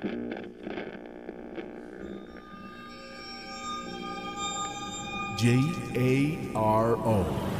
J A R O.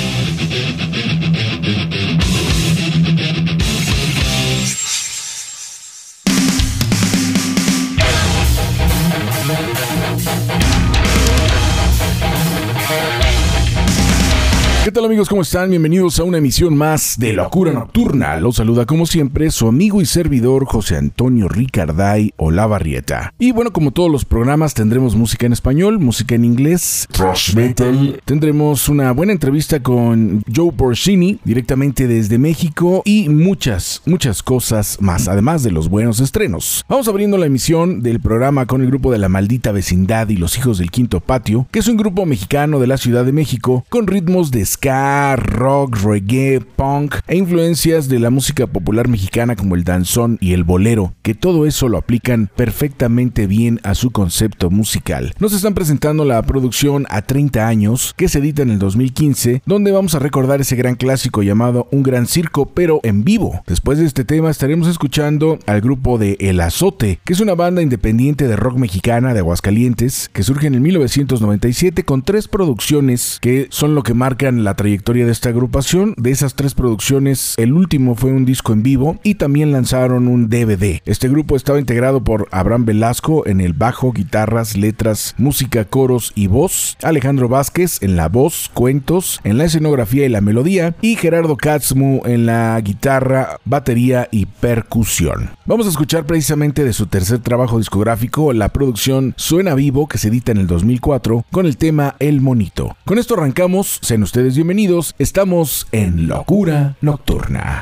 ¿Qué tal amigos? ¿Cómo están? Bienvenidos a una emisión más de Locura Nocturna. Los saluda como siempre su amigo y servidor José Antonio Ricarday Olavarrieta. Y bueno, como todos los programas tendremos música en español, música en inglés, thrash metal. Tendremos una buena entrevista con Joe Porcini directamente desde México y muchas, muchas cosas más, además de los buenos estrenos. Vamos abriendo la emisión del programa con el grupo de La Maldita Vecindad y los Hijos del Quinto Patio, que es un grupo mexicano de la Ciudad de México con ritmos de ska, rock, reggae, punk e influencias de la música popular mexicana como el danzón y el bolero, que todo eso lo aplican perfectamente bien a su concepto musical. Nos están presentando la producción a 30 años que se edita en el 2015, donde vamos a recordar ese gran clásico llamado Un Gran Circo, pero en vivo. Después de este tema estaremos escuchando al grupo de El Azote, que es una banda independiente de rock mexicana de Aguascalientes, que surge en el 1997 con tres producciones que son lo que marcan la trayectoria de esta agrupación. De esas tres producciones, el último fue un disco en vivo y también lanzaron un DVD. Este grupo estaba integrado por Abraham Velasco en el bajo, guitarras, letras, música, coros y voz, Alejandro Vázquez en la voz, cuentos, en la escenografía y la melodía, y Gerardo Katzmu en la guitarra, batería y percusión. Vamos a escuchar precisamente de su tercer trabajo discográfico, la producción Suena Vivo, que se edita en el 2004, con el tema El Monito. Con esto arrancamos, sean ustedes bienvenidos. Estamos en Locura Nocturna.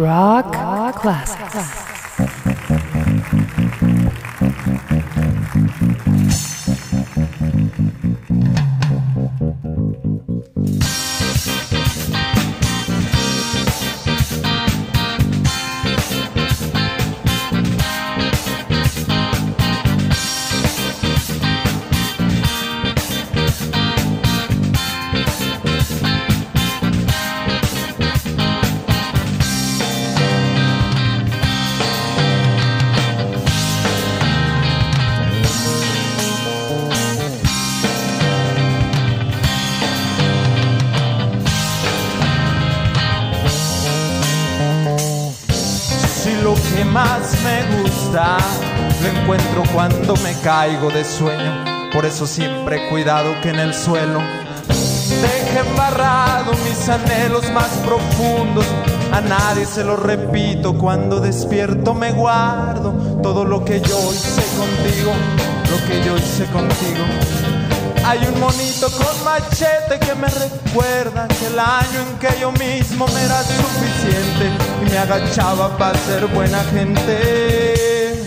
Rock, Rock Classics. Me gusta lo encuentro cuando me caigo de sueño. Por eso siempre cuidado que en el suelo deje embarrado mis anhelos más profundos. A nadie se lo repito cuando despierto me guardo todo lo que yo hice contigo, lo que yo hice contigo. Hay un monito con machete que me recuerda que el año en que yo mismo me era suficiente y me agachaba para ser buena gente.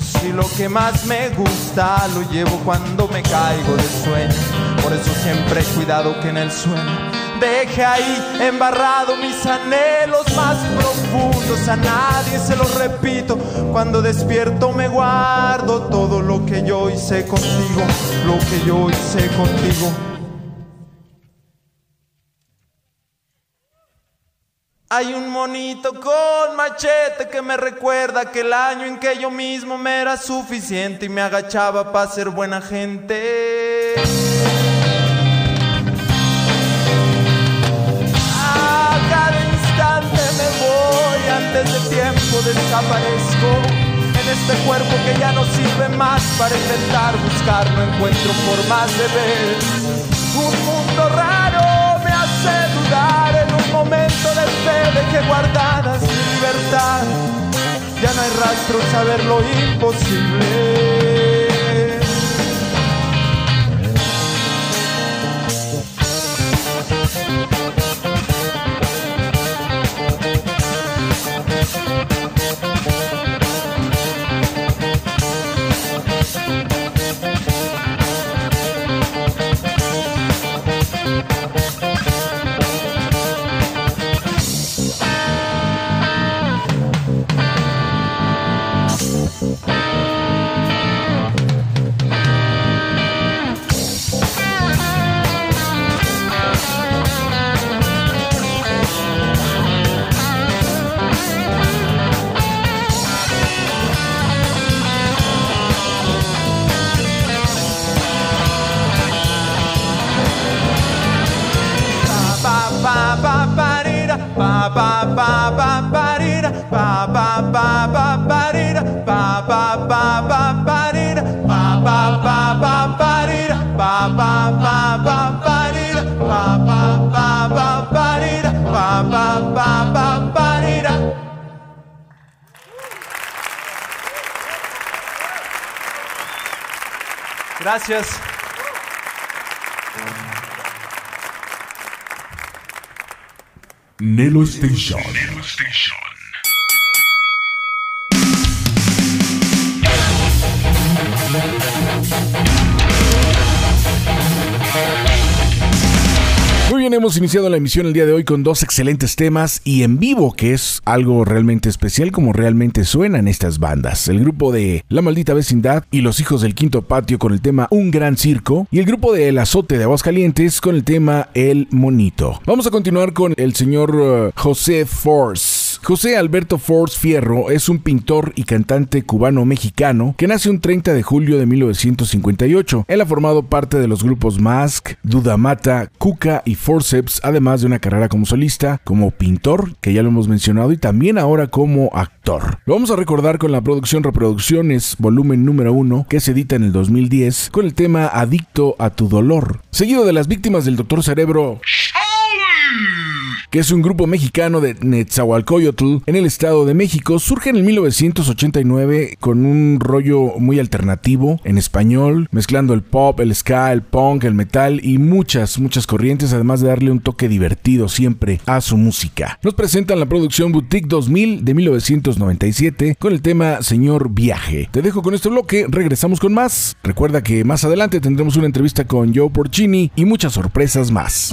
Si lo que más me gusta lo llevo cuando me caigo de sueño, por eso siempre cuidado que en el sueño deje ahí embarrado mis anhelos más profundos. A nadie se lo repito, cuando despierto me guardo todo lo que yo hice contigo, lo que yo hice contigo. Hay un monito con machete que me recuerda que el año en que yo mismo me era suficiente y me agachaba para ser buena gente. Antes de tiempo desaparezco. En este cuerpo que ya no sirve más para intentar buscar, no encuentro formas de ver. Un mundo raro me hace dudar en un momento de fe de que guardadas mi libertad. Ya no hay rastro, saber lo imposible. Gracias. Nelo Station. Hemos iniciado la emisión el día de hoy con dos excelentes temas y en vivo, que es algo realmente especial como realmente suenan estas bandas. El grupo de La Maldita Vecindad y Los Hijos del Quinto Patio con el tema Un Gran Circo y el grupo de El Azote de Aguascalientes con el tema El Monito. Vamos a continuar con el señor eh, José Force. José Alberto Force Fierro es un pintor y cantante cubano-mexicano que nace un 30 de julio de 1958. Él ha formado parte de los grupos Mask, Dudamata, Cuca y Forceps, además de una carrera como solista, como pintor, que ya lo hemos mencionado, y también ahora como actor. Lo vamos a recordar con la producción Reproducciones, volumen número 1, que se edita en el 2010, con el tema Adicto a tu dolor, seguido de las víctimas del Doctor Cerebro. Que es un grupo mexicano de Netzahualcoyotl en el Estado de México. Surge en el 1989 con un rollo muy alternativo en español, mezclando el pop, el ska, el punk, el metal y muchas, muchas corrientes, además de darle un toque divertido siempre a su música. Nos presentan la producción Boutique 2000 de 1997 con el tema Señor Viaje. Te dejo con este bloque, regresamos con más. Recuerda que más adelante tendremos una entrevista con Joe Porcini y muchas sorpresas más.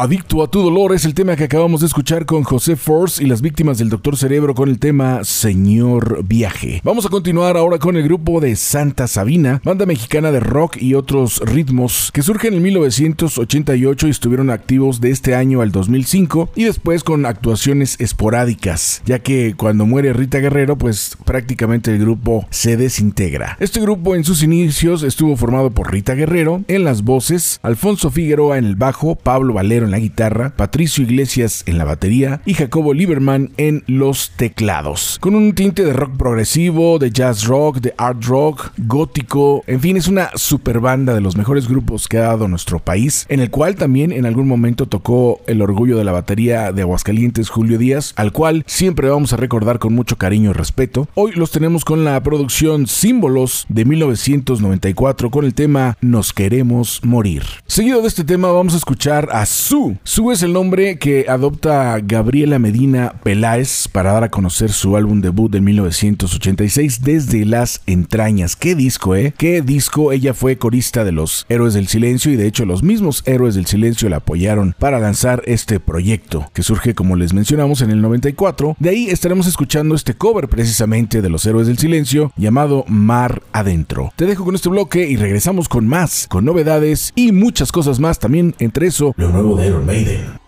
Adicto a tu dolor es el tema que acabamos de escuchar con José Force y las víctimas del Doctor Cerebro con el tema Señor Viaje. Vamos a continuar ahora con el grupo de Santa Sabina, banda mexicana de rock y otros ritmos que surgen en 1988 y estuvieron activos de este año al 2005 y después con actuaciones esporádicas, ya que cuando muere Rita Guerrero pues prácticamente el grupo se desintegra. Este grupo en sus inicios estuvo formado por Rita Guerrero en las voces, Alfonso Figueroa en el bajo, Pablo Valero en la guitarra, Patricio Iglesias en la batería y Jacobo Lieberman en los teclados. Con un tinte de rock progresivo, de jazz rock, de art rock, gótico, en fin, es una super banda de los mejores grupos que ha dado nuestro país, en el cual también en algún momento tocó el orgullo de la batería de Aguascalientes Julio Díaz, al cual siempre vamos a recordar con mucho cariño y respeto. Hoy los tenemos con la producción Símbolos de 1994 con el tema Nos queremos morir. Seguido de este tema vamos a escuchar a Su Su. es el nombre que adopta Gabriela Medina Peláez para dar a conocer su álbum debut de 1986 desde las entrañas. Qué disco, ¿eh? Qué disco. Ella fue corista de los Héroes del Silencio y de hecho los mismos Héroes del Silencio la apoyaron para lanzar este proyecto que surge como les mencionamos en el 94. De ahí estaremos escuchando este cover precisamente de los Héroes del Silencio llamado Mar Adentro. Te dejo con este bloque y regresamos con más, con novedades y muchas cosas más también, entre eso, lo nuevo de Iron Maiden. Rock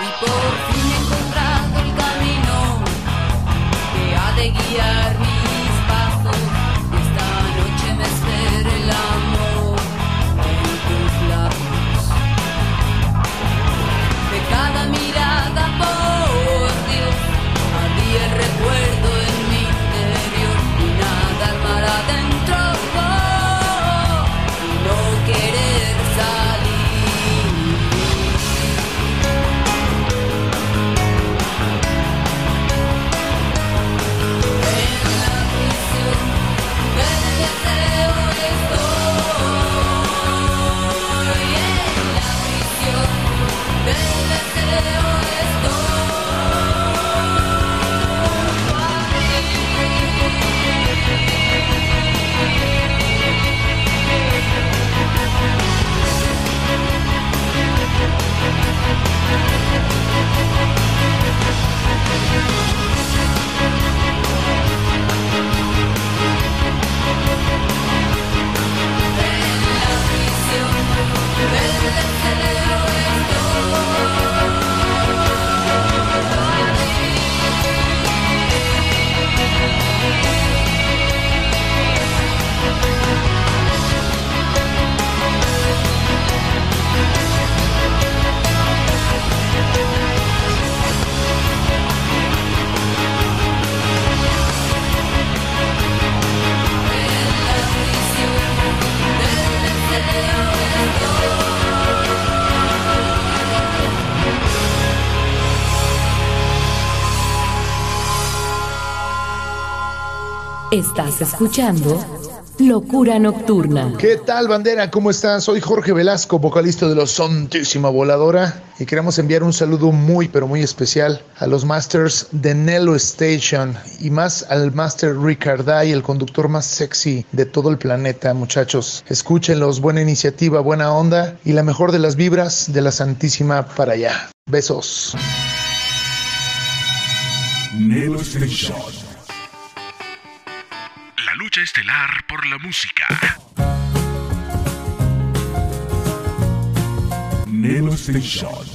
Y por fin he encontrado el camino que ha de guiar Estás escuchando Locura Nocturna. ¿Qué tal, bandera? ¿Cómo están? Soy Jorge Velasco, vocalista de los Santísima Voladora, y queremos enviar un saludo muy, pero muy especial a los masters de Nello Station y más al master Ricarday, el conductor más sexy de todo el planeta, muchachos. Escúchenlos, buena iniciativa, buena onda y la mejor de las vibras de la Santísima para allá. Besos. Nelo Station. Lucha estelar por la música. Nelo Station.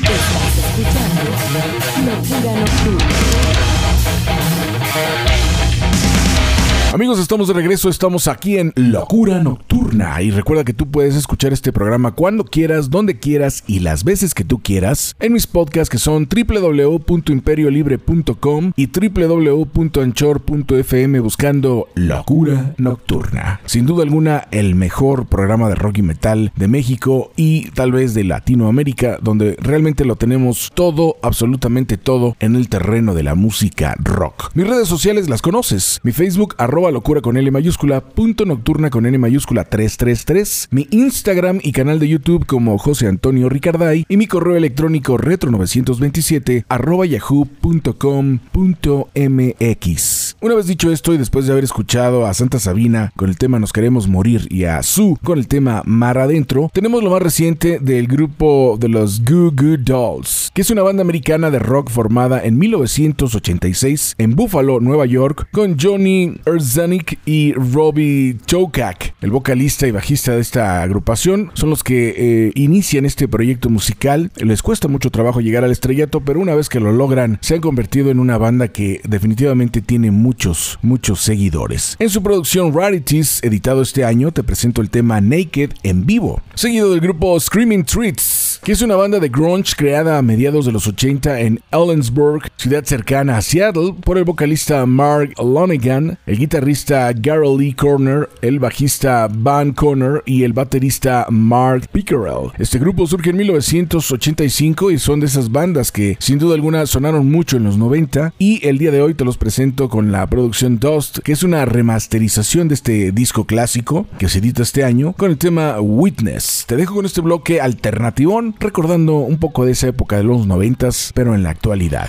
Estás escuchando Locura Nocturna. Amigos, estamos de regreso, estamos aquí en Locura Nocturna y recuerda que tú puedes escuchar este programa cuando quieras, donde quieras y las veces que tú quieras en mis podcasts que son www.imperiolibre.com y www.anchor.fm buscando Locura Nocturna. Sin duda alguna el mejor programa de rock y metal de México y tal vez de Latinoamérica donde realmente lo tenemos todo, absolutamente todo en el terreno de la música rock. Mis redes sociales las conoces, mi Facebook locura con L mayúscula, punto nocturna con N mayúscula 333, mi Instagram y canal de YouTube como José Antonio Ricarday y mi correo electrónico retro927 arroba yahoo.com.mx. Una vez dicho esto y después de haber escuchado a Santa Sabina con el tema Nos queremos morir y a Su con el tema Mar adentro, tenemos lo más reciente del grupo de los Goo Goo Dolls, que es una banda americana de rock formada en 1986 en Buffalo, Nueva York, con Johnny Zanik y Robbie Chokak, el vocalista y bajista de esta agrupación, son los que eh, inician este proyecto musical. Les cuesta mucho trabajo llegar al estrellato, pero una vez que lo logran, se han convertido en una banda que definitivamente tiene muchos, muchos seguidores. En su producción Rarities, editado este año, te presento el tema Naked en vivo, seguido del grupo Screaming Treats, que es una banda de grunge creada a mediados de los 80 en Ellensburg, ciudad cercana a Seattle, por el vocalista Mark Lonigan, el guitarrista Gary Lee Corner, el bajista Van Conner y el baterista Mark Pickerel. Este grupo surge en 1985 y son de esas bandas que sin duda alguna sonaron mucho en los 90 y el día de hoy te los presento con la producción Dust, que es una remasterización de este disco clásico que se edita este año con el tema Witness. Te dejo con este bloque alternativón recordando un poco de esa época de los 90 pero en la actualidad.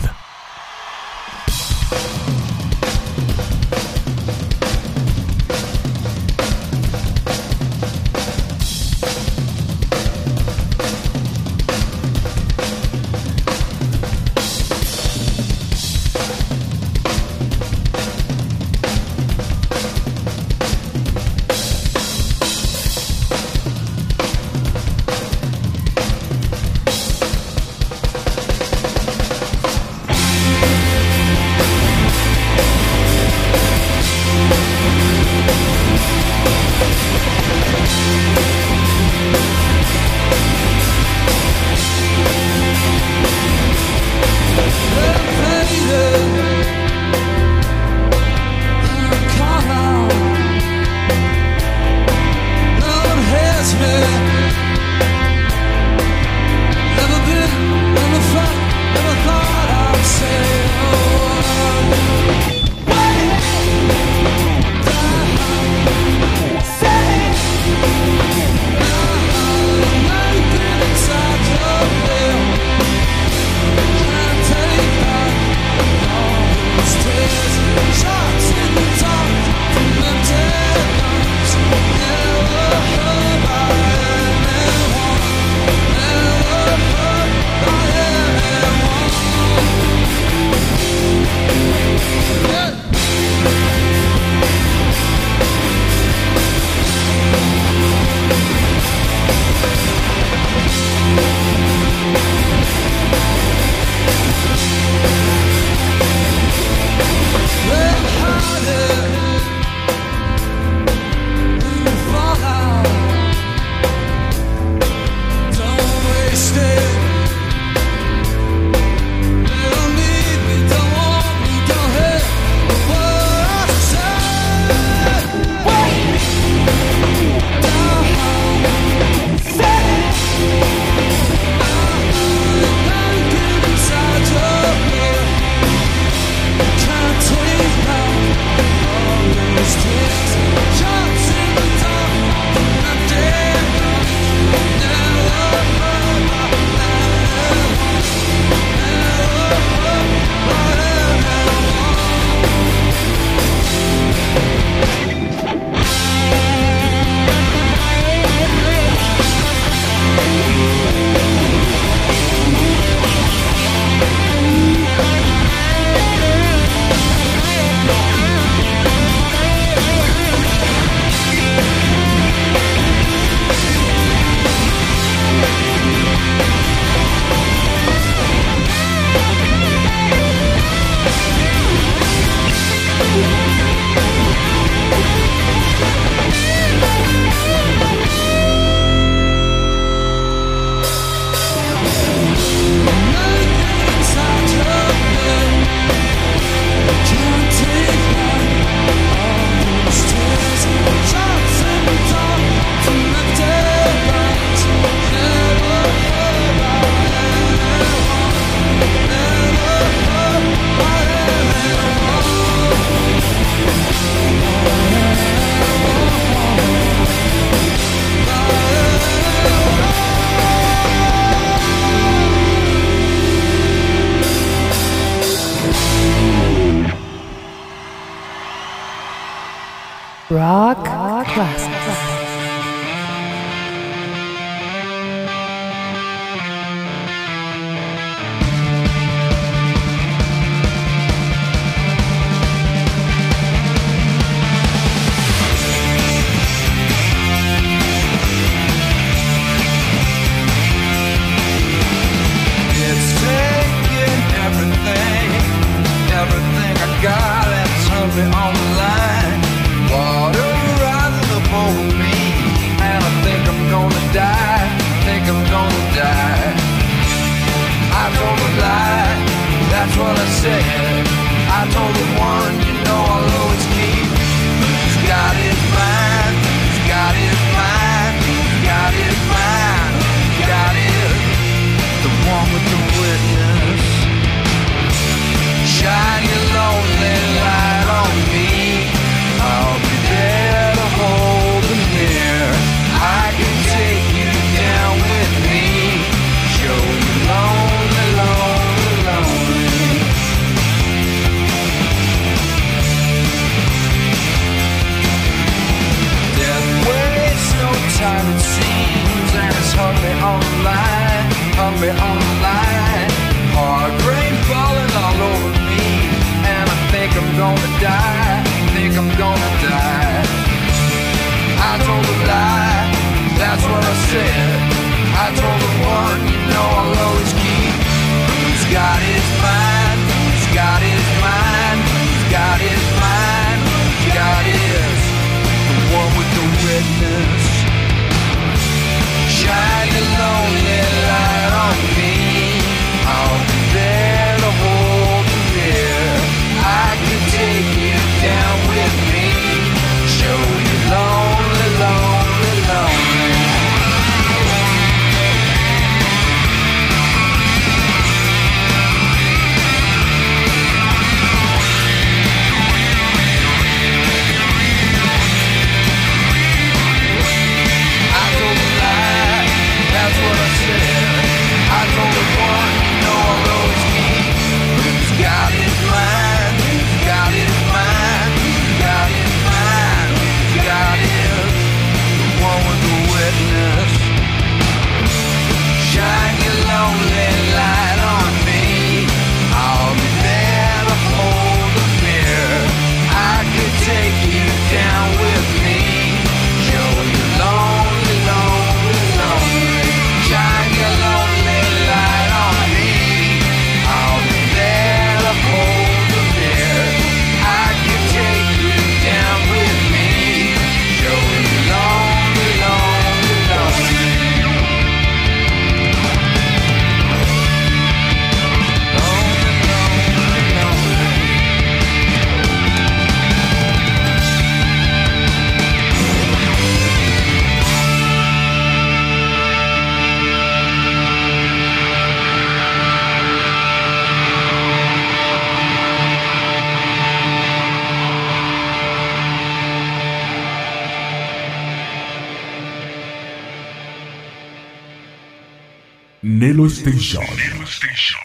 Nelo Station.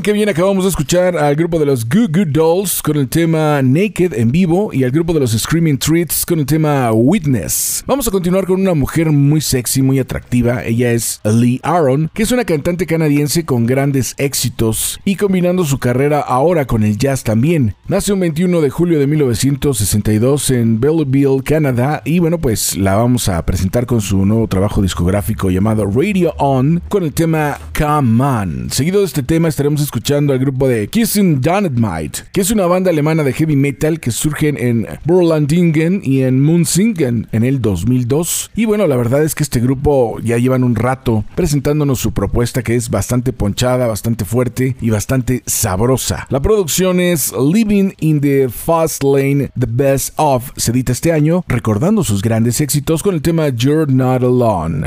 Bien, qué bien. Acabamos de escuchar al grupo de los Goo Goo Dolls con el tema Naked en vivo y al grupo de los Screaming Treats con el tema Witness. Vamos a continuar con una mujer muy sexy, muy atractiva. Ella es Lee Aaron, que es una cantante canadiense con grandes éxitos y combinando su carrera ahora con el jazz también. Nace un 21 de julio de 1962 en Belleville, Canadá y bueno, pues la vamos a presentar con su nuevo trabajo discográfico llamado Radio On con el tema Come On. Seguido de este tema estaremos escuchando al grupo de Kissing Dynamite, que es una banda alemana de heavy metal que surgen en Burlandingen y en Munzingen en el 2002. Y bueno, la verdad es que este grupo ya llevan un rato presentándonos su propuesta que es bastante ponchada, bastante fuerte y bastante sabrosa. La producción es Living in the Fast Lane, The Best Of, se edita este año, recordando sus grandes éxitos con el tema You're Not Alone.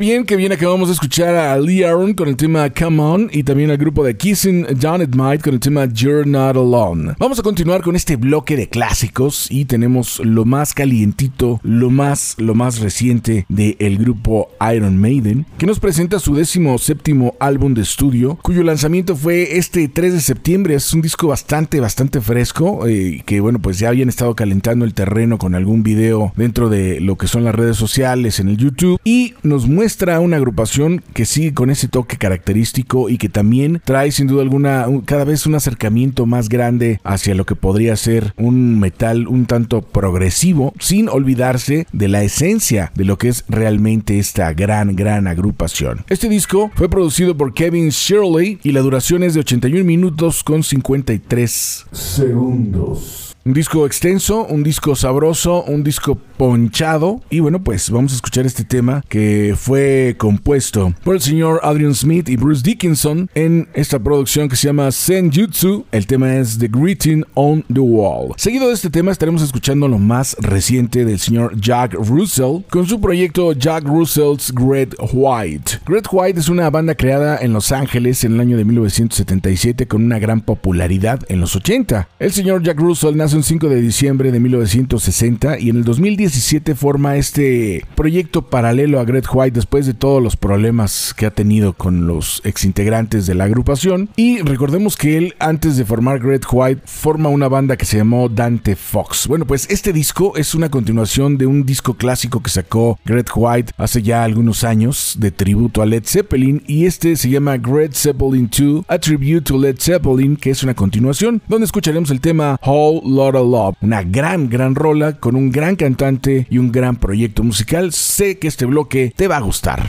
bien, qué bien. Acabamos de escuchar a Lee Aaron con el tema Come On y también al grupo de Kissing Janet Might con el tema You're Not Alone. Vamos a continuar con este bloque de clásicos y tenemos lo más calientito, lo más, lo más reciente del grupo Iron Maiden, que nos presenta su décimo séptimo álbum de estudio, cuyo lanzamiento fue este 3 de septiembre. Es un disco bastante, bastante fresco, eh, que bueno, pues ya habían estado calentando el terreno con algún video dentro de lo que son las redes sociales en el YouTube y nos muestra una agrupación que sigue con ese toque característico y que también trae sin duda alguna un- cada vez un acercamiento más grande hacia lo que podría ser un metal un tanto progresivo sin olvidarse de la esencia de lo que es realmente esta gran gran agrupación. Este disco fue producido por Kevin Shirley y la duración es de 81 minutos con 53 segundos. Un disco extenso, un disco sabroso, un disco ponchado. Y bueno, pues vamos a escuchar este tema que fue compuesto por el señor Adrian Smith y Bruce Dickinson en esta producción que se llama Senjutsu. El tema es The Greeting on the Wall. Seguido de este tema estaremos escuchando lo más reciente del señor Jack Russell con su proyecto Jack Russell's Great White. Great White es una banda creada en Los Ángeles en el año de 1977 con una gran popularidad en los 80. El señor Jack Russell nace en un 5 de diciembre de 1960 y en el 2017 forma este proyecto paralelo a Greg White después de todos los problemas que ha tenido con los exintegrantes de la agrupación. Y recordemos que él, antes de formar Greg White, forma una banda que se llamó Dante Fox. Bueno, pues este disco es una continuación de un disco clásico que sacó Greg White hace ya algunos años de tributo a Led Zeppelin y este se llama Greg Zeppelin 2, A Tribute to Led Zeppelin, que es una continuación, donde escucharemos el tema Una gran, gran rola con un gran cantante y un gran proyecto musical. Sé que este bloque te va a gustar.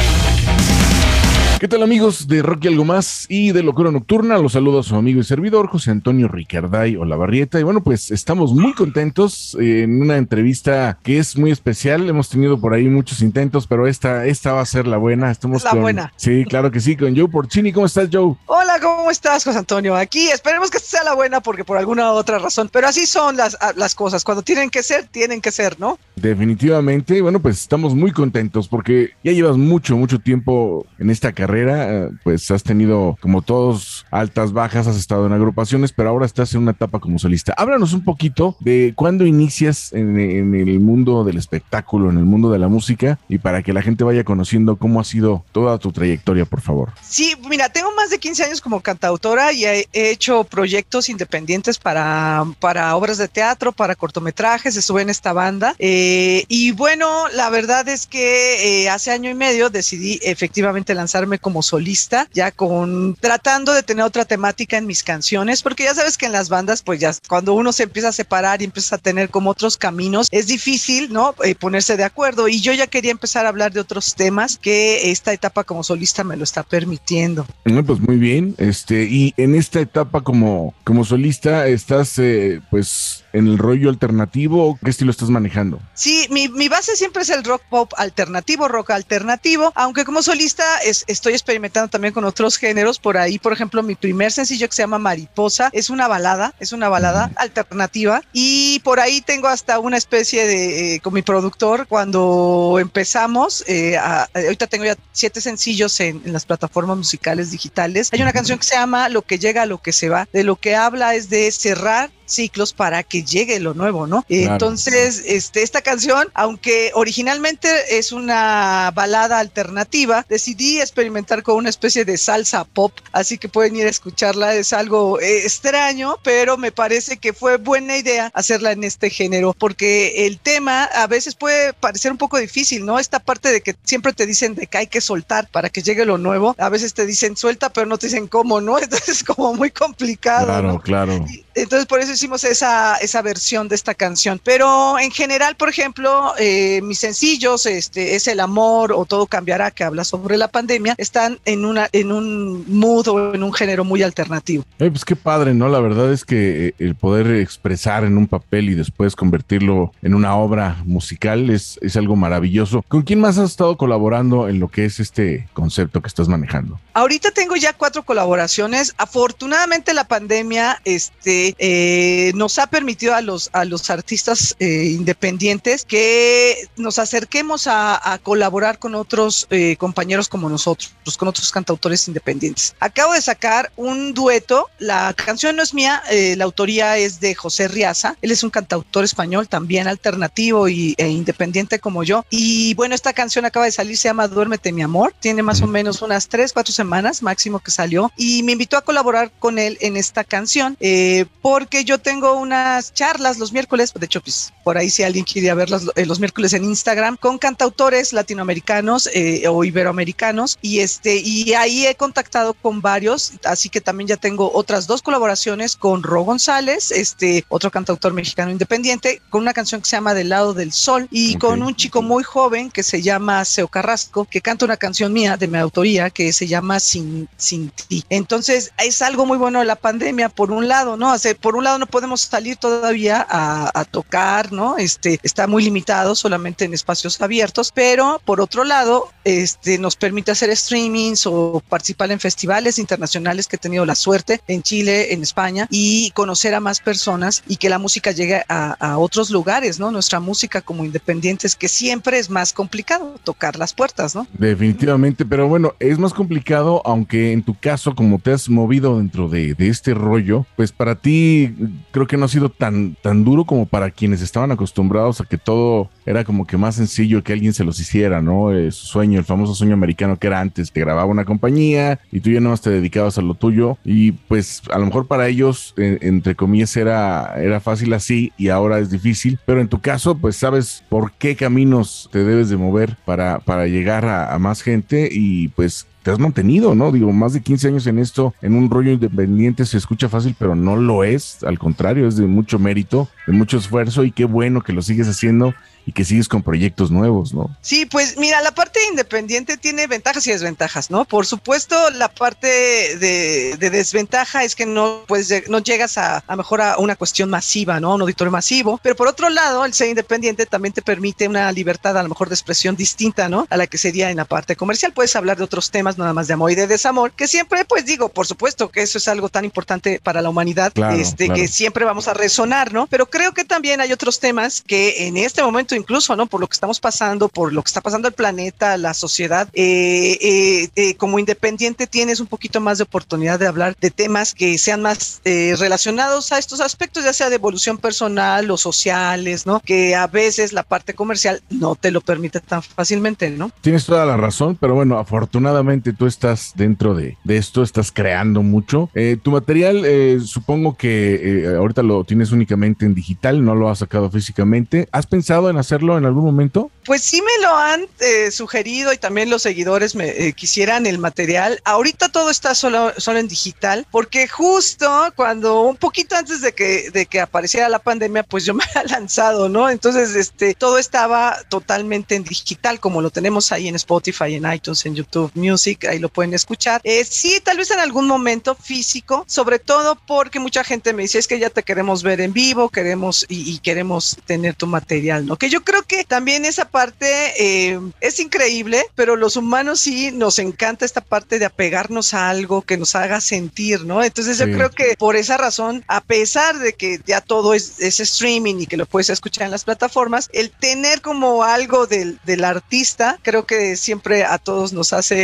¿Qué tal amigos de Rock y Algo Más y de Locura Nocturna? Los saludo a su amigo y servidor José Antonio Ricarday Olavarrieta. Y bueno, pues estamos muy contentos en una entrevista que es muy especial. Hemos tenido por ahí muchos intentos, pero esta, esta va a ser la buena. Estamos La con- buena. Sí, claro que sí, con Joe Porcini. ¿Cómo estás, Joe? Hola, ¿cómo estás, José Antonio? Aquí esperemos que sea la buena porque por alguna otra razón, pero así son las, las cosas. Cuando tienen que ser, tienen que ser, ¿no? Definitivamente, y bueno, pues estamos muy contentos porque ya llevas mucho, mucho tiempo en esta carrera, eh, pues has tenido como todos altas, bajas, has estado en agrupaciones, pero ahora estás en una etapa como solista. Háblanos un poquito de cuándo inicias en, el mundo del espectáculo, en el mundo de la música, y para que la gente vaya conociendo cómo ha sido toda tu trayectoria, por favor. Sí, mira, tengo más de 15 años como cantautora y he hecho proyectos independientes para, para obras de teatro, para cortometrajes, estuve en esta banda. eh, y bueno, la verdad es que eh, hace año y medio decidí efectivamente lanzarme como solista, ya con tratando de tener otra temática en mis canciones, porque ya sabes que en las bandas, pues ya cuando uno se empieza a separar y empieza a tener como otros caminos, es difícil, ¿no? Eh, ponerse de acuerdo. Y yo ya quería empezar a hablar de otros temas que esta etapa como solista me lo está permitiendo. Pues muy bien, este, y en esta etapa como, como solista, ¿estás eh, pues en el rollo alternativo o qué estilo estás manejando? Sí, mi, mi base siempre es el rock pop alternativo, rock alternativo, aunque como solista es- estoy experimentando también con otros géneros. Por ahí, por ejemplo, mi primer sencillo que se llama Mariposa es una balada, es una balada alternativa. Y por ahí tengo hasta una especie de, eh, con mi productor, cuando empezamos, eh, a- ahorita tengo ya siete sencillos en, en las plataformas musicales digitales. Hay una canción que se llama Lo que llega, lo que se va. De lo que habla es de cerrar ciclos para que llegue lo nuevo, ¿no? Claro. Entonces, este, esta canción, aunque originalmente es una balada alternativa, decidí experimentar con una especie de salsa pop, así que pueden ir a escucharla, es algo eh, extraño, pero me parece que fue buena idea hacerla en este género, porque el tema a veces puede parecer un poco difícil, ¿no? Esta parte de que siempre te dicen de que hay que soltar para que llegue lo nuevo, a veces te dicen suelta, pero no te dicen cómo, ¿no? Entonces es como muy complicado, Claro, ¿no? claro. Entonces por eso hicimos esa, esa versión de esta canción. Pero en general, por ejemplo, eh, mis sencillos, este, es el amor o todo cambiará, que habla sobre la pandemia, están en una, en un mood o en un género muy alternativo. Ay, pues qué padre, ¿no? La verdad es que eh, el poder expresar en un papel y después convertirlo en una obra musical es, es algo maravilloso. ¿Con quién más has estado colaborando en lo que es este concepto que estás manejando? Ahorita tengo ya cuatro colaboraciones. Afortunadamente la pandemia este, eh, nos ha permitido a los, a los artistas eh, independientes que nos acerquemos a, a colaborar con otros eh, compañeros como nosotros, con otros cantautores independientes. Acabo de sacar un dueto. La canción no es mía, eh, la autoría es de José Riaza. Él es un cantautor español también alternativo y, e independiente como yo. Y bueno, esta canción acaba de salir, se llama Duérmete mi amor. Tiene más o menos unas tres, cuatro semanas máximo que salió. Y me invitó a colaborar con él en esta canción. Eh, porque yo tengo unas charlas los miércoles, de hecho, pues por ahí si alguien quiere verlas eh, los miércoles en Instagram, con cantautores latinoamericanos eh, o iberoamericanos, y este, y ahí he contactado con varios, así que también ya tengo otras dos colaboraciones con Ro González, este, otro cantautor mexicano independiente, con una canción que se llama Del lado del sol, y Ok, con un chico muy joven que se llama Seo Carrasco, que canta una canción mía de mi autoría que se llama Sin, Sin ti. Entonces, es algo muy bueno de la pandemia, por un lado, ¿no? O sea, por un lado no podemos salir todavía a, tocar, ¿no? Este, está muy limitado solamente en espacios abiertos, pero por otro lado, este, nos permite hacer streamings o participar en festivales internacionales que he tenido la suerte en Chile, en España, y conocer a más personas y que la música llegue a, otros lugares, ¿no? Nuestra música como independientes, que siempre es más complicado tocar las puertas, ¿no? Definitivamente, pero bueno, es más complicado, aunque en tu caso, como te has movido dentro de, de este rollo, pues para ti creo que no ha sido tan, tan duro como para quienes estaban acostumbrados a que todo era como que más sencillo que alguien se los hiciera, ¿no? Eh, su sueño, el famoso sueño americano que era antes, te grababa una compañía y tú ya no te dedicabas a lo tuyo. Y pues a lo mejor para ellos, eh, entre comillas, era, era fácil así y ahora es difícil, pero en tu caso, pues sabes por qué caminos te debes de mover para, para llegar a, a más gente y pues te has mantenido, ¿no? Digo, más de 15 años en esto, en un rollo independiente se escucha fácil, pero no lo es. Al contrario, es de mucho mérito, de mucho esfuerzo y qué bueno que lo sigues haciendo y que sigues con proyectos nuevos, ¿no? Sí, pues mira, la parte independiente tiene ventajas y desventajas, ¿no? Por supuesto, la parte de, de desventaja es que no, pues, no llegas a, a mejor a una cuestión masiva, ¿no? Un auditorio masivo. Pero por otro lado, el ser independiente también te permite una libertad a lo mejor de expresión distinta, ¿no? A la que sería en la parte comercial. Puedes hablar de otros temas, nada más de amor y de desamor, que siempre, pues digo, por supuesto que eso es algo tan importante para la humanidad, Claro, este, claro. que siempre vamos a resonar, ¿no? Pero creo que también hay otros temas que en este momento incluso, ¿no? Por lo que estamos pasando, por lo que está pasando el planeta, la sociedad, eh, eh, eh, como independiente tienes un poquito más de oportunidad de hablar de temas que sean más relacionados a estos aspectos, ya sea de evolución personal o sociales, ¿no? Que a veces la parte comercial no te lo permite tan fácilmente, ¿no? Tienes toda la razón, pero bueno, afortunadamente tú estás dentro de, de esto, estás creando mucho. Tu material, supongo que ahorita lo tienes únicamente en digital, no lo has sacado físicamente. ¿Has pensado en hacerlo en algún momento? Pues sí me lo han eh, sugerido y también los seguidores me eh, quisieran el material. Ahorita todo está solo, solo en digital, porque justo cuando un poquito antes de que, de que apareciera la pandemia, pues yo me había lanzado, ¿no? Entonces, este, todo estaba totalmente en digital, como lo tenemos ahí en Spotify, en iTunes, en YouTube Music, ahí lo pueden escuchar. Eh, sí, tal vez en algún momento físico, sobre todo porque mucha gente me dice, es que ya te queremos ver en vivo, queremos y, y queremos tener tu material, ¿no? Que yo creo que también esa parte eh, es increíble, pero los humanos sí nos encanta esta parte de apegarnos a algo que nos haga sentir, ¿no? Entonces Sí. yo creo que por esa razón, a pesar de que ya todo es, es streaming y que lo puedes escuchar en las plataformas, el tener como algo del, del artista, creo que siempre a todos nos hace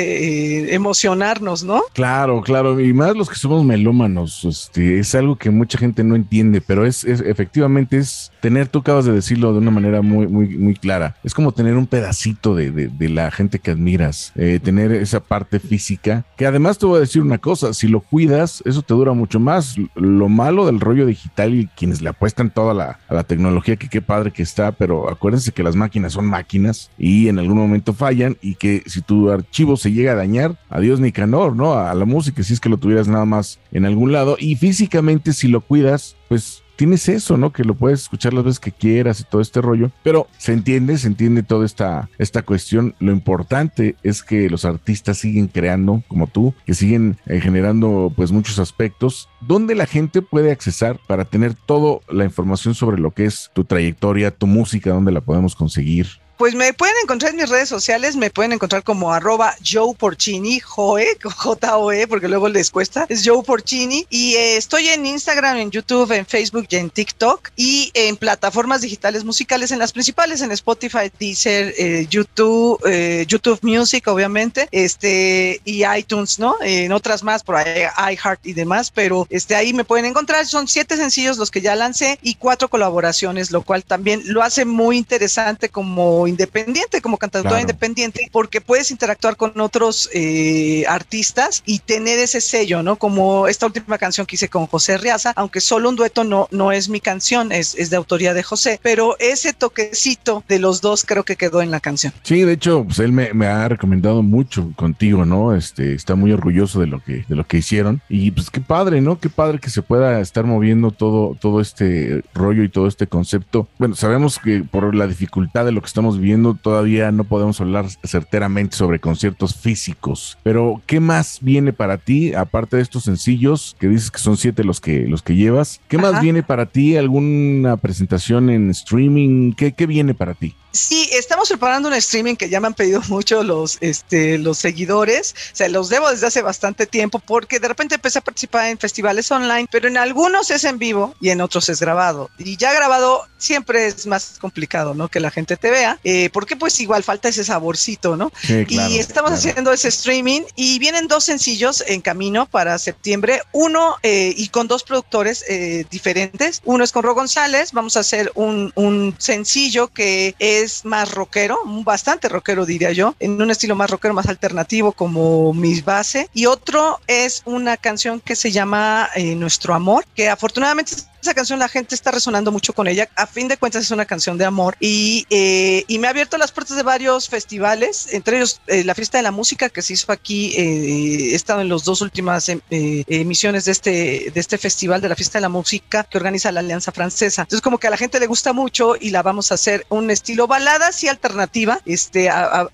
eh, emocionarnos, ¿no? Claro, claro, y más los que somos melómanos, este, es algo que mucha gente no entiende, pero es, es- efectivamente es tener, tú acabas de decirlo de una manera muy, muy, muy clara, es como tener un pedacito de, de- la gente que admiras, eh, tener esa parte física, que además te voy a decir una cosa, si lo cuidas, eso te dura mucho más. Lo malo del rollo digital y quienes le apuestan toda la, la tecnología, que qué padre que está, pero acuérdense que las máquinas son máquinas y en algún momento fallan y que si tu archivo se llega a dañar, adiós Nicanor, ¿no? A la música, si es que lo tuvieras nada más en algún lado. Y físicamente, si lo cuidas, pues tienes eso, ¿no? Que lo puedes escuchar las veces que quieras y todo este rollo. Pero se entiende, se entiende toda esta, esta cuestión. Lo importante es que los artistas siguen creando, como tú, que siguen eh, generando pues muchos aspectos. ¿Dónde la gente puede accesar para tener toda la información sobre lo que es tu trayectoria, tu música, dónde la podemos conseguir? Pues me pueden encontrar en mis redes sociales, me pueden encontrar como arroba Joe Porcini, Joe, J-O-E, porque luego les cuesta, es Joe Porcini. Y eh, estoy en Instagram, en YouTube, en Facebook y en TikTok. Y en plataformas digitales musicales, en las principales, en Spotify, Deezer, eh, YouTube, eh, YouTube Music, obviamente, este, y iTunes, ¿no? en otras más, por ahí, iHeart y demás, pero este, ahí me pueden encontrar. Son siete sencillos los que ya lancé y cuatro colaboraciones, lo cual también lo hace muy interesante como como independiente, como cantautora Claro. independiente, porque puedes interactuar con otros eh, artistas y tener ese sello, ¿no? Como esta última canción que hice con José Riaza, aunque solo un dueto no, no es mi canción, es, es de autoría de José, pero ese toquecito de los dos creo que quedó en la canción. Sí, de hecho, pues él me, me ha recomendado mucho contigo, ¿no? Este, está muy orgulloso de lo que, de lo que hicieron. Y pues qué padre, ¿no? Qué padre que se pueda estar moviendo todo, todo este rollo y todo este concepto. Bueno, sabemos que por la dificultad de lo que estamos viviendo, todavía no podemos hablar certeramente sobre conciertos físicos. Pero, ¿qué más viene para ti? Aparte de estos sencillos, que dices que son siete los que, los que llevas. ¿Qué más viene para ti? ¿Alguna presentación en streaming? ¿Qué, qué viene para ti? Sí, estamos preparando un streaming que ya me han pedido mucho los, este, los seguidores. O sea, los debo desde hace bastante tiempo porque de repente empecé a participar en festivales online, pero en algunos es en vivo y en otros es grabado. Y ya grabado siempre es más complicado, ¿no? Que la gente te vea, eh, porque pues igual falta ese saborcito, ¿no? Sí, claro, y estamos claro. haciendo ese streaming y vienen dos sencillos en camino para septiembre. Uno eh, y con dos productores eh, diferentes. Uno es con Ro González. Vamos a hacer un, un sencillo que es más rockero, bastante rockero diría yo, en un estilo más rockero, más alternativo como mi base. Y otro es una canción que se llama eh, Nuestro Amor, que afortunadamente esa canción la gente está resonando mucho con ella. A fin de cuentas es una canción de amor y, eh, y me ha abierto las puertas de varios festivales, entre ellos eh, la fiesta de la música que se hizo aquí. eh, he estado en las dos últimas em- eh, emisiones de este, de este festival de la fiesta de la música que organiza la Alianza Francesa. Entonces como que a la gente le gusta mucho y la vamos a hacer un estilo balada y alternativa. Este a-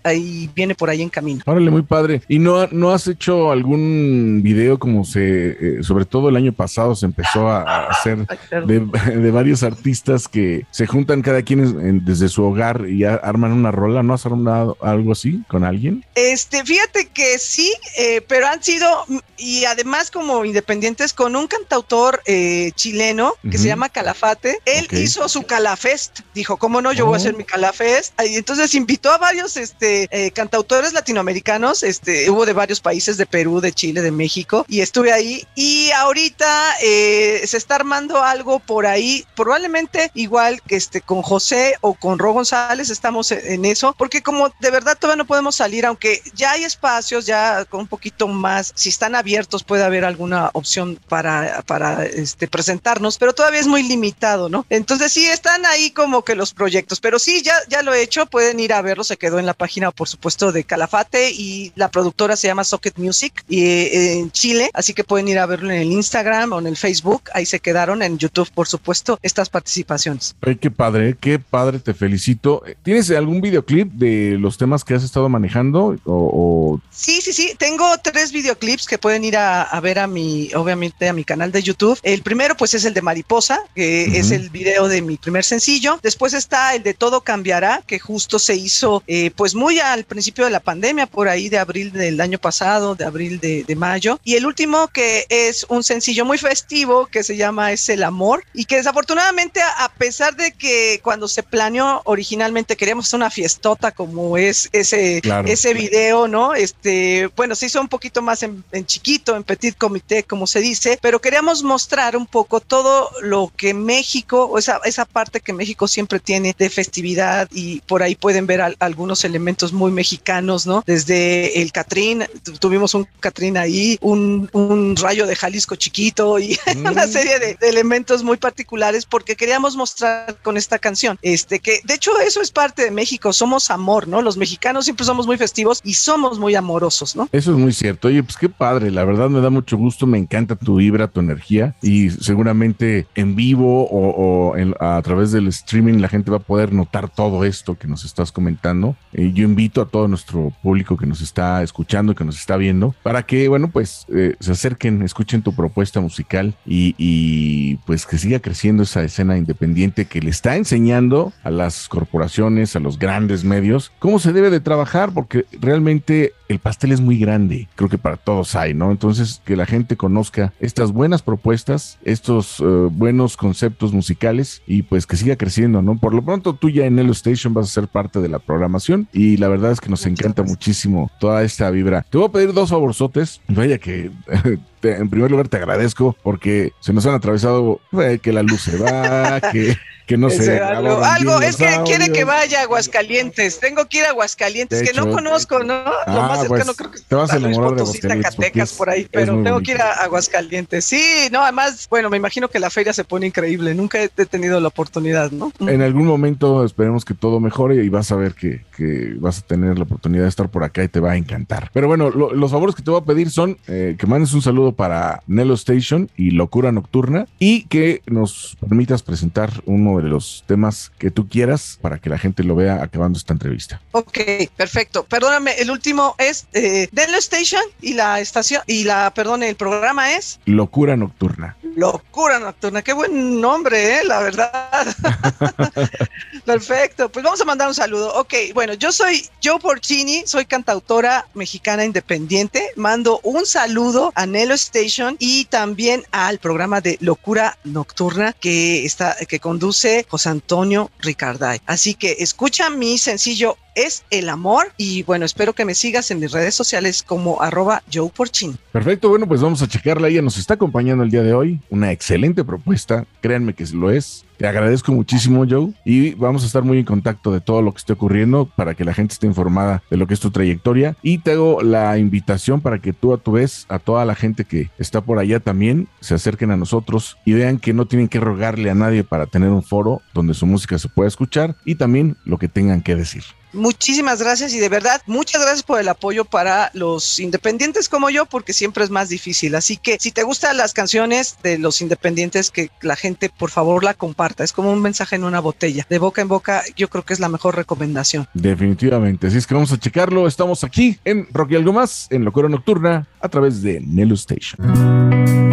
viene por ahí en camino. Órale, muy padre. ¿Y no, no has hecho algún video como se, eh, sobre todo el año pasado se empezó a hacer de, de varios artistas que se juntan cada quien en- en- desde su hogar y a- arman una rola? ¿No has armado algo así con alguien? Este, fíjate que sí, eh, pero han sido, y además como independientes, con un cantautor eh, chileno que se llama Calafate. Él hizo su Calafest, dijo, ¿cómo no? Yo voy a Oh. hacer mi Calafest. Y entonces invitó a varios este, eh, cantautores latinoamericanos, este, hubo de varios países, de Perú, de Chile, de México, y estuve ahí. Y ahorita se está armando algo por ahí, probablemente igual que este, con José o con Ro González, estamos en en eso, porque como de verdad todavía no podemos salir, aunque ya hay espacios, ya con un poquito más, si están abiertos puede haber alguna opción para, para este, presentarnos, pero todavía es muy limitado, ¿no? Entonces sí, están ahí como que los proyectos, pero sí, ya, ya lo he hecho, pueden ir a verlo, se quedó en la página, por supuesto, de Calafate y la productora se llama Socket Music y, eh, en Chile, así que pueden ir a verlo en el Instagram o en el Facebook, ahí se quedaron, en YouTube, por supuesto, estas participaciones. Ay, qué padre, qué padre, te felicito. ¿Tienes algún videoclip de los temas que has estado manejando? O, o- Sí, sí, sí. Tengo tres videoclips que pueden ir a, a ver a mi, obviamente, a mi canal de YouTube. El primero, pues, es el de Mariposa, que es el video de mi primer sencillo. Después está el de Todo Cambiará, que justo se hizo, eh, pues, muy al principio de la pandemia, por ahí de abril del año pasado, de abril de, de mayo. Y el último, que es un sencillo muy festivo, que se llama Es el Amor, y que desafortunadamente, a, pesar de que cuando se planeó originalmente queríamos hacer una fiestota como es ese, Claro. ese video, ¿no? Este, bueno, se hizo un poquito más en, en chiquito, en petit comité, como se dice, pero queríamos mostrar un poco todo lo que México, o esa, esa parte que México siempre tiene de festividad y por ahí pueden ver al- algunos elementos muy mexicanos, ¿no? Desde el Catrín, tu- tuvimos un Catrín ahí, un, un rayo de Jalisco chiquito y una serie de, de elementos muy particulares porque queríamos mostrar con esta canción, este, que de hecho eso es parte de México, somos amor, ¿no? Los mexicanos siempre somos muy festivos y somos muy amorosos, ¿no? Eso es muy cierto. Oye, pues qué padre. La verdad me da mucho gusto. Me encanta tu vibra, tu energía. Y seguramente en vivo o, o en- a través del streaming la gente va a poder notar todo esto que nos estás comentando. Y yo invito a todo nuestro público que nos está escuchando, que nos está viendo, para que, bueno, pues eh, se acerquen, escuchen tu propuesta musical y, pues que siga creciendo esa escena independiente que le está enseñando a las corporaciones, a los grandes medios, cómo se debe de trabajar, porque realmente el pastel es muy grande, creo que para todos hay, ¿no? Entonces, que la gente conozca estas buenas propuestas, estos eh, buenos conceptos musicales y pues que siga creciendo, ¿no? Por lo pronto tú ya en Elo Station vas a ser parte de la programación y la verdad es que nos encanta muchísimo toda esta vibra. Te voy a pedir dos favorzotes, vaya que... en primer lugar te agradezco porque se nos han atravesado que la luz se va, que, que no sé. Algo, algo es que quiere que vaya a Aguascalientes. Tengo que ir a Aguascalientes, De que no conozco, ¿no? Lo Ah, más cercano pues, creo que te vas a enamorar de Zacatecas por ahí, pero tengo que ir a Aguascalientes. Sí, no, además, bueno, me imagino que la feria se pone increíble. Nunca he he tenido la oportunidad, ¿no? En algún momento esperemos que todo mejore y vas a ver que, que vas a tener la oportunidad de estar por acá y te va a encantar. Pero bueno, lo- los favores que te voy a pedir son eh, que mandes un saludo para Nelo Station y Locura Nocturna y que nos permitas presentar uno de los temas que tú quieras para que la gente lo vea acabando esta entrevista. Ok, perfecto. Perdóname, el último es eh, Denlo Station y la estación, y la, perdón, el programa es Locura Nocturna. Locura Nocturna. Qué buen nombre, ¿eh? La verdad. Perfecto. Pues vamos a mandar un saludo. Ok, bueno, yo soy Joe Porcini, soy cantautora mexicana independiente. Mando un saludo a Nelo Station y también al programa de Locura Nocturna que está, que conduce José Antonio Ricarday. Así que escucha mi sencillo Es el amor y bueno, espero que me sigas en mis redes sociales como arroba Joe Porcini. Perfecto, bueno, pues vamos a checarla. Ella nos está acompañando el día de hoy. Una excelente propuesta, créanme que lo es. Te agradezco muchísimo, Joe, y vamos a estar muy en contacto de todo lo que esté ocurriendo para que la gente esté informada de lo que es tu trayectoria. Y te hago la invitación para que tú a tu vez, a toda la gente que está por allá también, se acerquen a nosotros y vean que no tienen que rogarle a nadie para tener un foro donde su música se pueda escuchar y también lo que tengan que decir. Muchísimas gracias y de verdad, muchas gracias por el apoyo para los independientes como yo, porque siempre es más difícil. Así que si te gustan las canciones de los independientes, que la gente por favor la comparta. Es como un mensaje en una botella. De boca en boca, yo creo que es la mejor recomendación. Definitivamente. Así es que vamos a checarlo. Estamos aquí en Rocky Algo Más, en Locura Nocturna, a través de Nelo Station.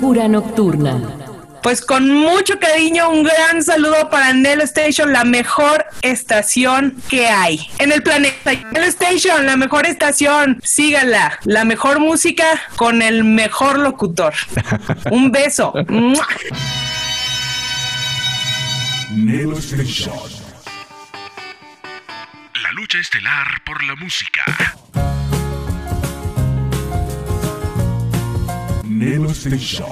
Locura Nocturna. Pues con mucho cariño, un gran saludo para Nelo Station, la mejor estación que hay en el planeta. Nelo Station, la mejor estación, síganla. La mejor música con el mejor locutor. Un beso. Nelo Station. La lucha estelar por la música. Nelo Station.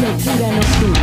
Locura Nocturna.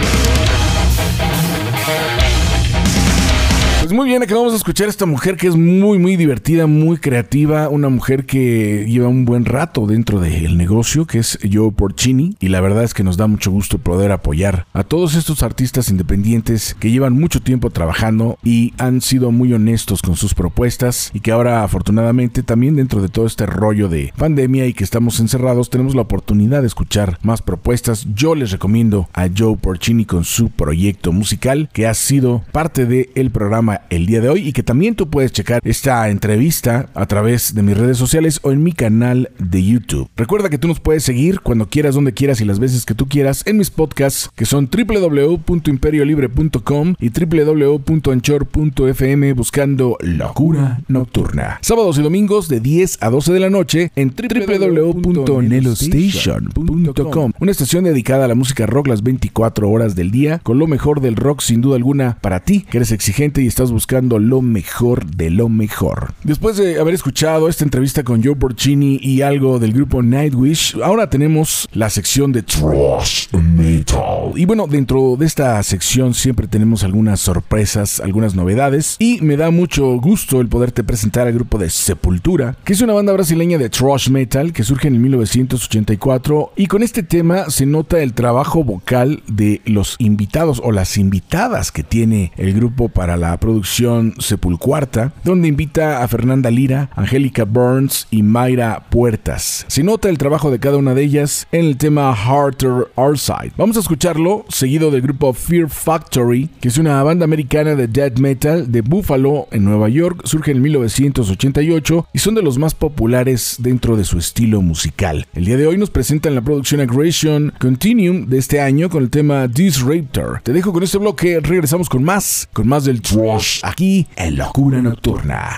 Pues muy bien, acabamos de escuchar a esta mujer que es muy, muy divertida, muy creativa, una mujer que lleva un buen rato dentro del negocio, que es Joe Porcini, y la verdad es que nos da mucho gusto poder apoyar a todos estos artistas independientes que llevan mucho tiempo trabajando y han sido muy honestos con sus propuestas y que ahora afortunadamente también dentro de todo este rollo de pandemia y que estamos encerrados tenemos la oportunidad de escuchar más propuestas. Yo les recomiendo a Joe Porcini con su proyecto musical que ha sido parte del programa el día de hoy y que también tú puedes checar esta entrevista a través de mis redes sociales o en mi canal de YouTube. Recuerda que tú nos puedes seguir cuando quieras, donde quieras y las veces que tú quieras en mis podcasts que son www.imperiolibre.com y www.anchor.fm buscando Locura Nocturna. Sábados y domingos de 10 a 12 de la noche en www.nelostation.com Una estación dedicada a la música rock las 24 horas del día con lo mejor del rock sin duda alguna para ti que eres exigente y estás buscando lo mejor de lo mejor. Después de haber escuchado esta entrevista con Joe Porcini y algo del grupo Nightwish, ahora tenemos la sección de Trash Metal. Y bueno, dentro de esta sección siempre tenemos algunas sorpresas, algunas novedades y me da mucho gusto el poderte presentar al grupo de Sepultura, que es una banda brasileña de Trash Metal que surge en 1984 y con este tema se nota el trabajo vocal de los invitados o las invitadas que tiene el grupo para la producción Sepulcuarta, donde invita a Fernanda Lira, Angélica Burns y Mayra Puertas. Se nota el trabajo de cada una de ellas en el tema Harder Our Side. Vamos a escucharlo, seguido del grupo Fear Factory, que es una banda americana de death metal de Buffalo, en Nueva York, surge en 1988 y son de los más populares dentro de su estilo musical. El día de hoy nos presentan la producción Aggression Continuum de este año con el tema Disruptor. Te dejo con este bloque, regresamos con más, con más del trash aquí en Locura Nocturna.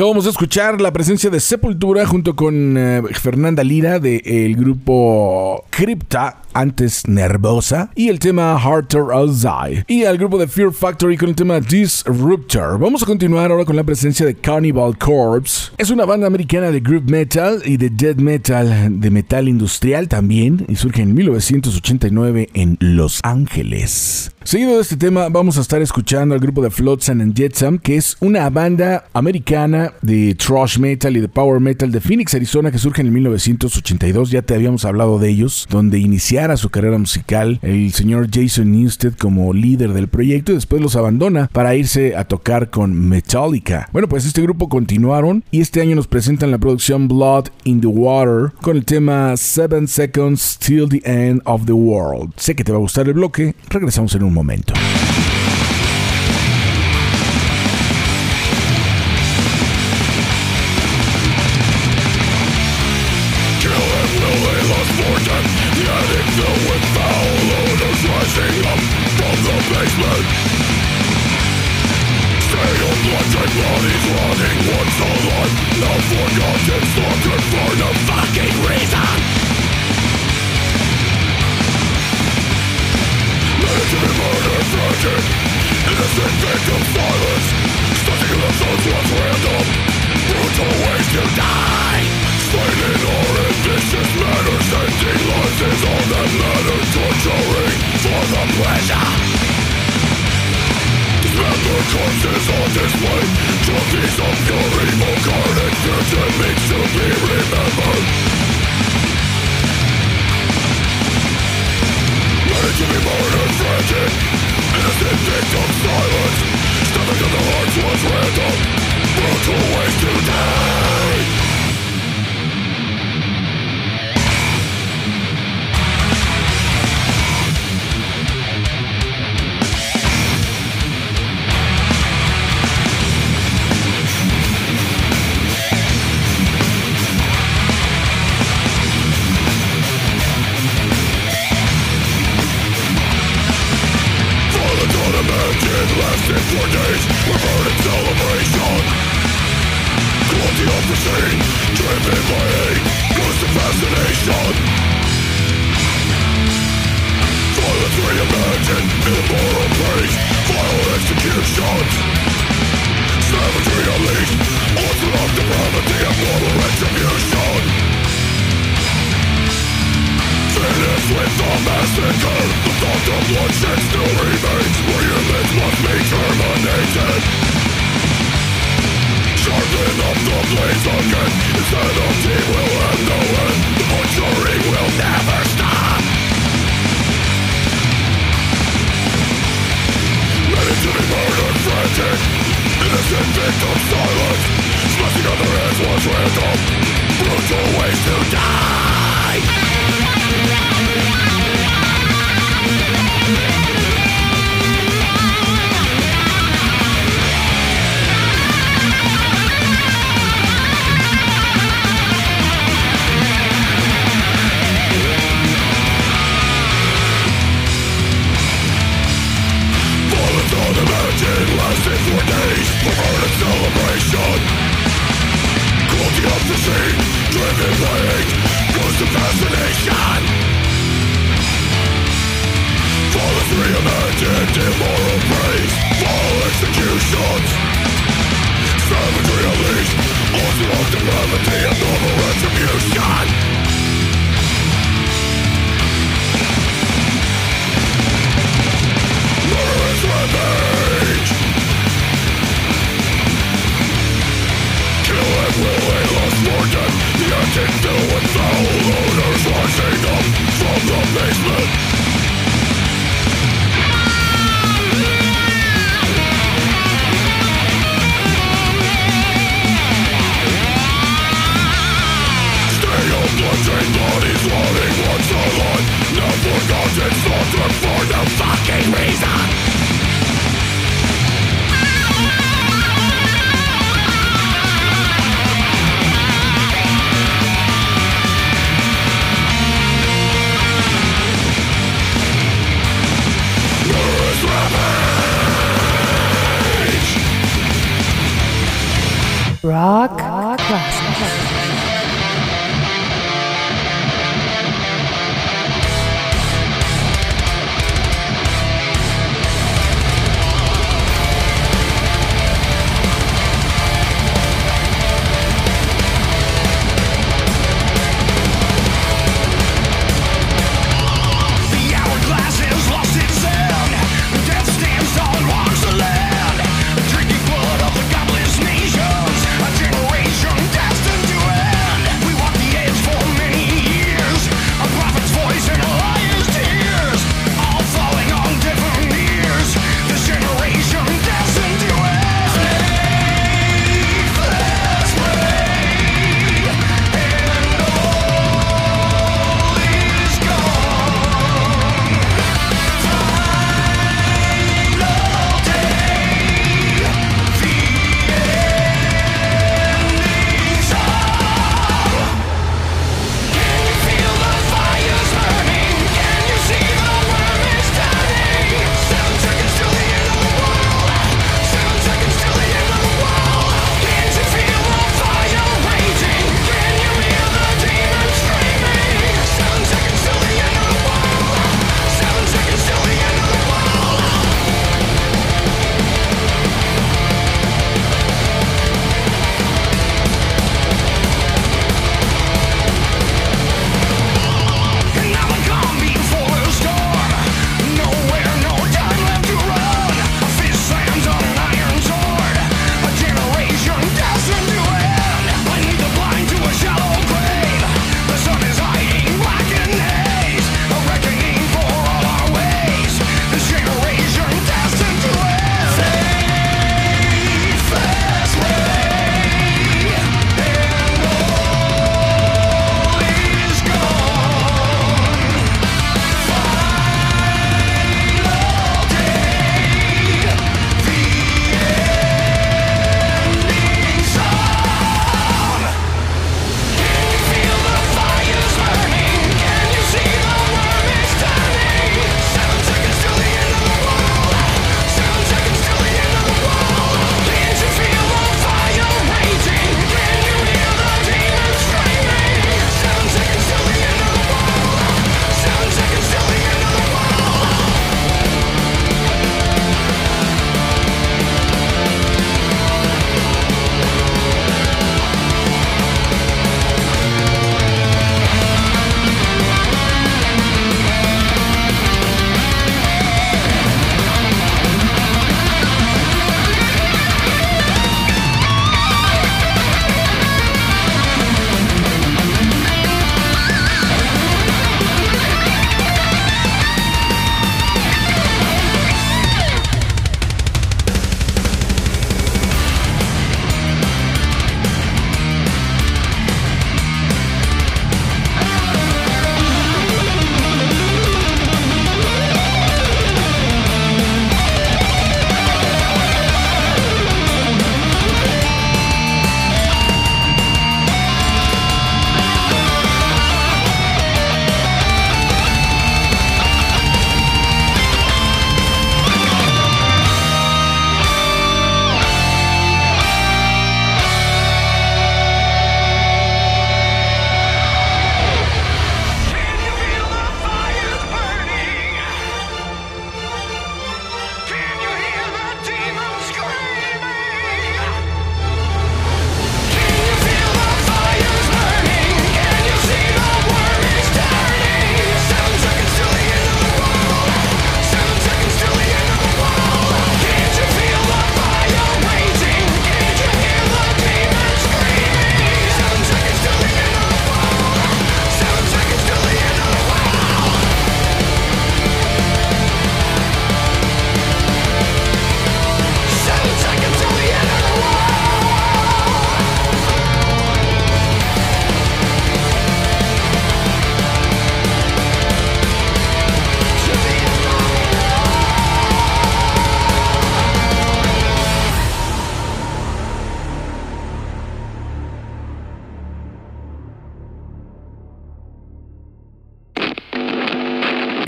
acabamos de escuchar la presencia de Sepultura junto con eh, Fernanda Lira del grupo Crypta, antes Nervosa, y el tema Harder I. Y al grupo de Fear Factory con el tema Disruptor. Vamos a continuar ahora con la presencia de Cannibal Corpse. Es una banda americana de group metal y de death metal, de metal industrial también, y surge en 1989 en Los Ángeles. Seguido de este tema, vamos a estar escuchando al grupo de Flotsam and Jetsam, que es una banda americana de thrash metal y de power metal de Phoenix, Arizona, que surge en 1982. Ya te habíamos hablado de ellos, donde iniciara su carrera musical el señor Jason Newsted como líder del proyecto y después los abandona para irse a tocar con Metallica. Bueno, pues este grupo continuaron y este año nos presentan la producción Blood in the Water con el tema 7 Seconds Till the End of the World. Sé que te va a gustar el bloque, regresamos en un momento.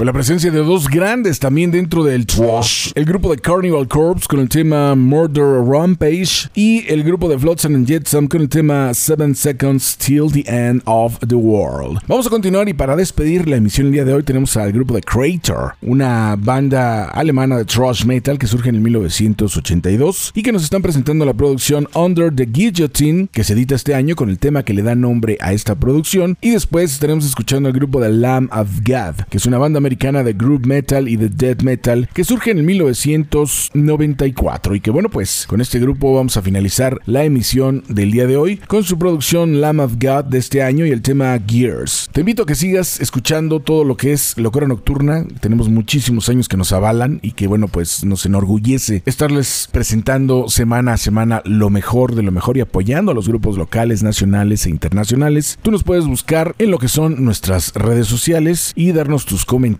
Station. Con la presencia de dos grandes también dentro del trash. El grupo de Carnival Corpse con el tema Murder Rampage y el grupo de Flotsam and Jetsam con el tema 7 Seconds Till the End of the World. Vamos a continuar y para despedir la emisión el día de hoy tenemos al grupo de Crater, una banda alemana de thrash metal que surge en el 1982 y que nos están presentando la producción Under the Guillotine que se edita este año con el tema que le da nombre a esta producción y después estaremos escuchando al grupo de Lamb of God que es una banda americana de groove metal y de death metal que surge en el 1994 y que bueno pues con este grupo vamos a finalizar la emisión del día de hoy con su producción Lamb of God de este año y el tema Gears. Te invito a que sigas escuchando todo lo que es Locura Nocturna, tenemos muchísimos años que nos avalan y que bueno pues nos enorgullece estarles presentando semana a semana lo mejor de lo mejor y apoyando a los grupos locales, nacionales e internacionales. Tú nos puedes buscar en lo que son nuestras redes sociales y darnos tus comentarios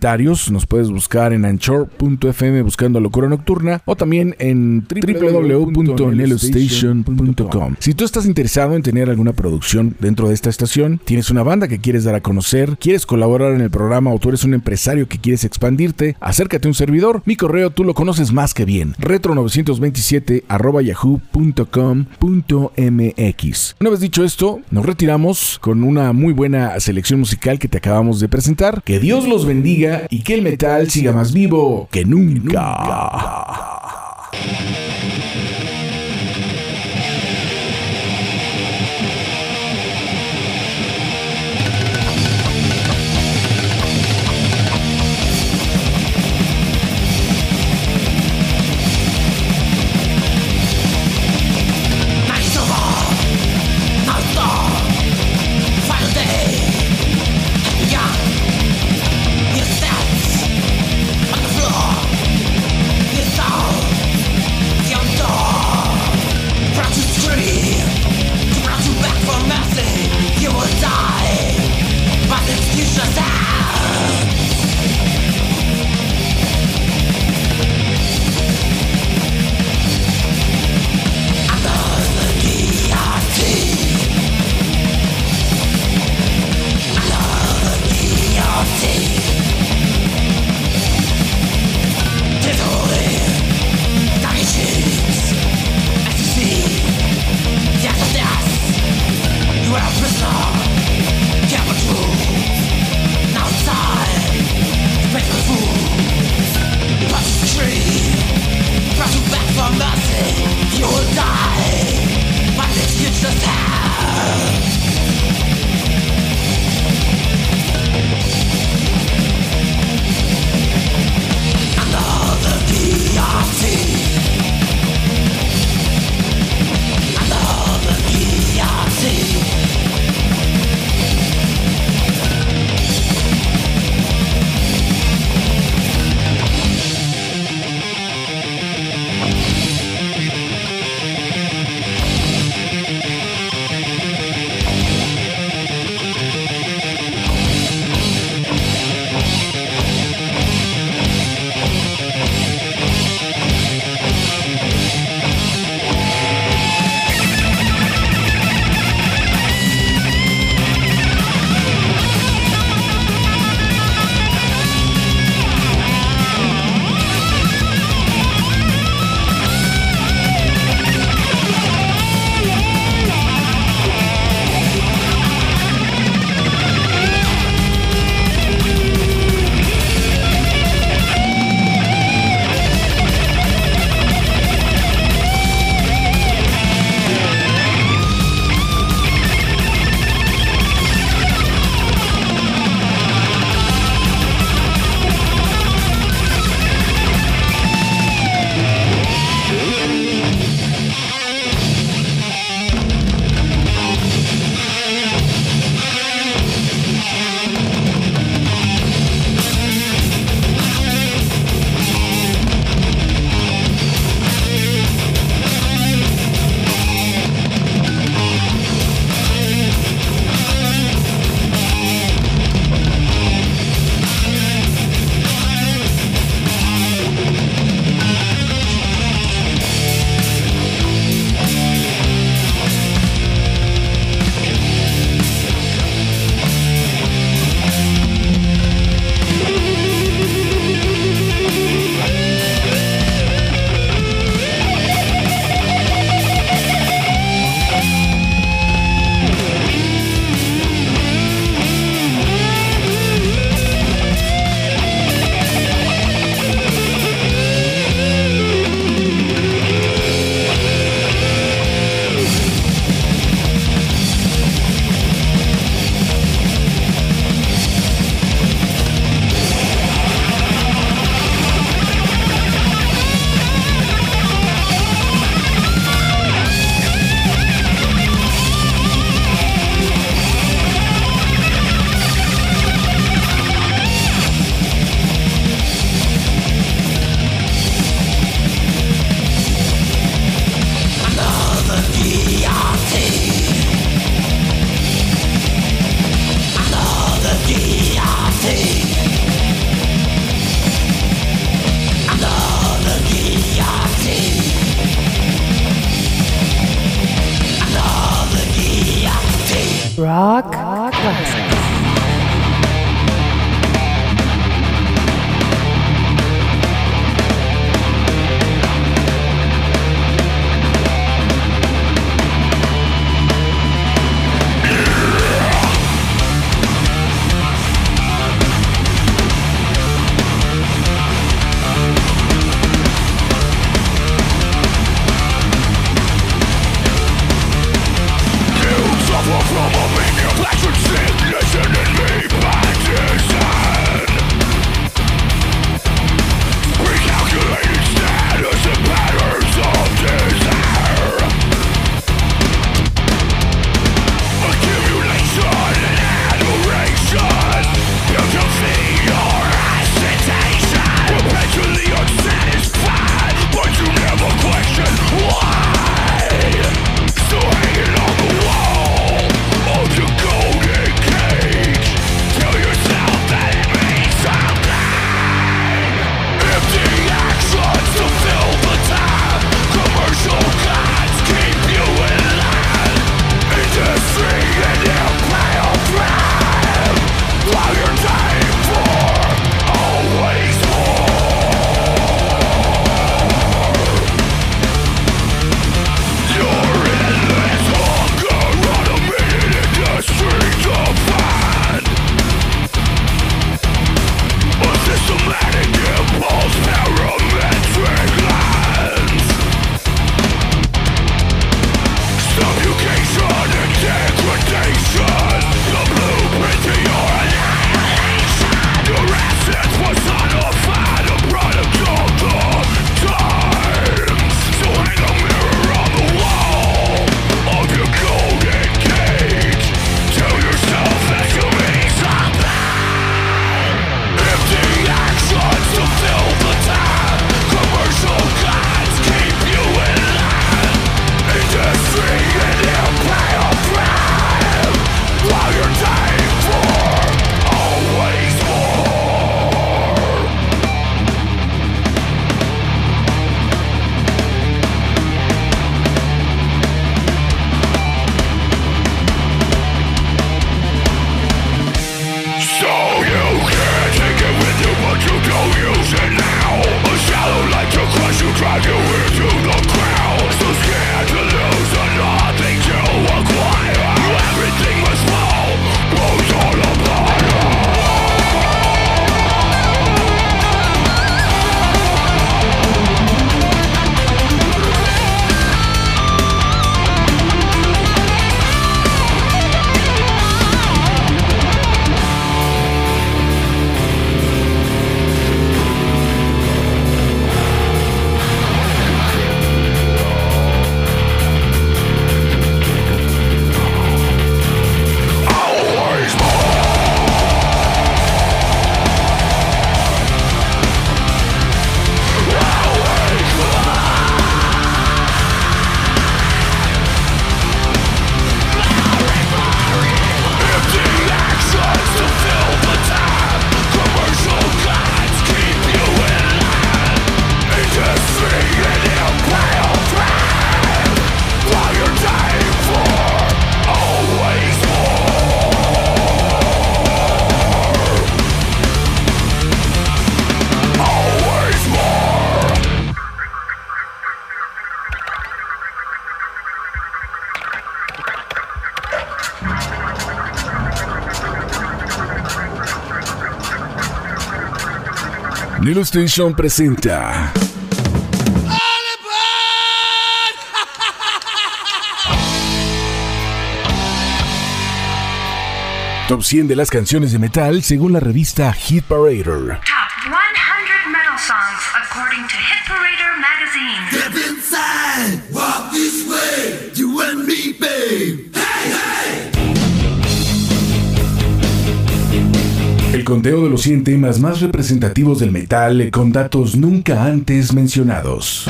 nos puedes buscar en anchor.fm buscando Locura Nocturna o también en www.nelostation.com. Si tú estás interesado en tener alguna producción dentro de esta estación, tienes una banda que quieres dar a conocer, quieres colaborar en el programa o tú eres un empresario que quieres expandirte, acércate a un servidor. Mi correo tú lo conoces más que bien. retro927 yahoo.com.mx. Una vez dicho esto, nos retiramos con una muy buena selección musical que te acabamos de presentar. Que Dios los bendiga y que el metal siga más vivo que nunca. Your from mercy, you will die. Nelo Station presenta. Top 100 de las canciones de metal según la revista Hit Parader. Top 100 metal songs according to Hit Parader magazine. Conteo de los 100 temas más representativos del metal con datos nunca antes mencionados.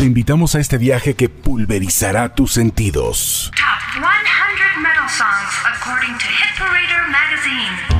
Te invitamos a este viaje que pulverizará tus sentidos. Top 100 metal songs according to Hit Parader magazine.